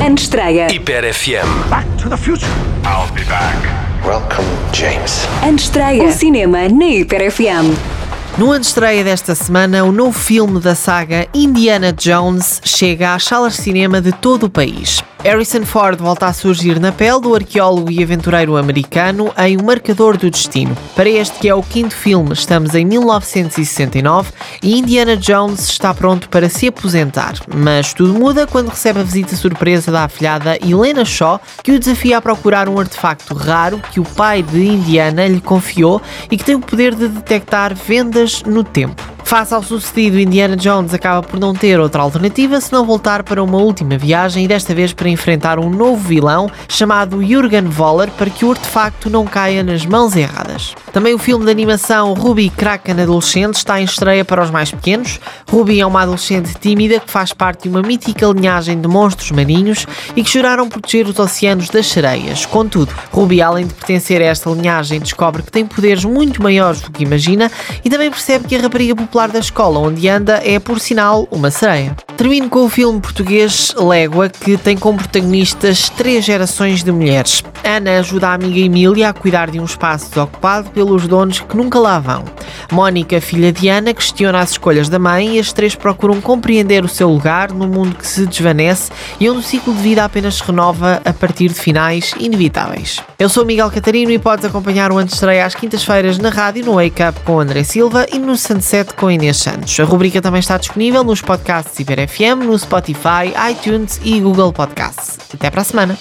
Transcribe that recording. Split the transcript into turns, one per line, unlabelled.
Antestreia.
Hiper FM.
Back to the future.
I'll be back.
Welcome, James.
Antestreia. O cinema na Hiper FM.
No ano de estreia desta semana, o novo filme da saga Indiana Jones chega às salas de cinema de todo o país. Harrison Ford volta a surgir na pele do arqueólogo e aventureiro americano em O Marcador do Destino. Para este que é o quinto filme, estamos em 1969 e Indiana Jones está pronto para se aposentar. Mas tudo muda quando recebe a visita surpresa da afilhada Helena Shaw, que o desafia a procurar um artefacto raro que o pai de Indiana lhe confiou e que tem o poder de detectar vendas no tempo. Face ao sucedido, Indiana Jones acaba por não ter outra alternativa senão voltar para uma última viagem e desta vez para enfrentar um novo vilão chamado Jürgen Voller para que o artefacto não caia nas mãos erradas. Também o filme de animação Ruby Kraken Adolescente está em estreia para os mais pequenos. Ruby é uma adolescente tímida que faz parte de uma mítica linhagem de monstros marinhos e que juraram proteger os oceanos das sereias. Contudo, Ruby, além de pertencer a esta linhagem, descobre que tem poderes muito maiores do que imagina e também percebe que a rapariga popular da escola onde anda é, por sinal, uma sereia. Termino com o filme português Légua, que tem como protagonistas três gerações de mulheres. Ana ajuda a amiga Emília a cuidar de um espaço desocupado pelos donos que nunca lá vão. Mónica, filha de Ana, questiona as escolhas da mãe e as três procuram compreender o seu lugar no mundo que se desvanece e onde o ciclo de vida apenas se renova a partir de finais inevitáveis. Eu sou Miguel Catarino e podes acompanhar o Antestreia às quintas-feiras na rádio no Wake Up com André Silva e no Sunset com Inês Santos. A rubrica também está disponível nos podcasts Iber FM, no Spotify, iTunes e Google Podcasts. Até para a semana!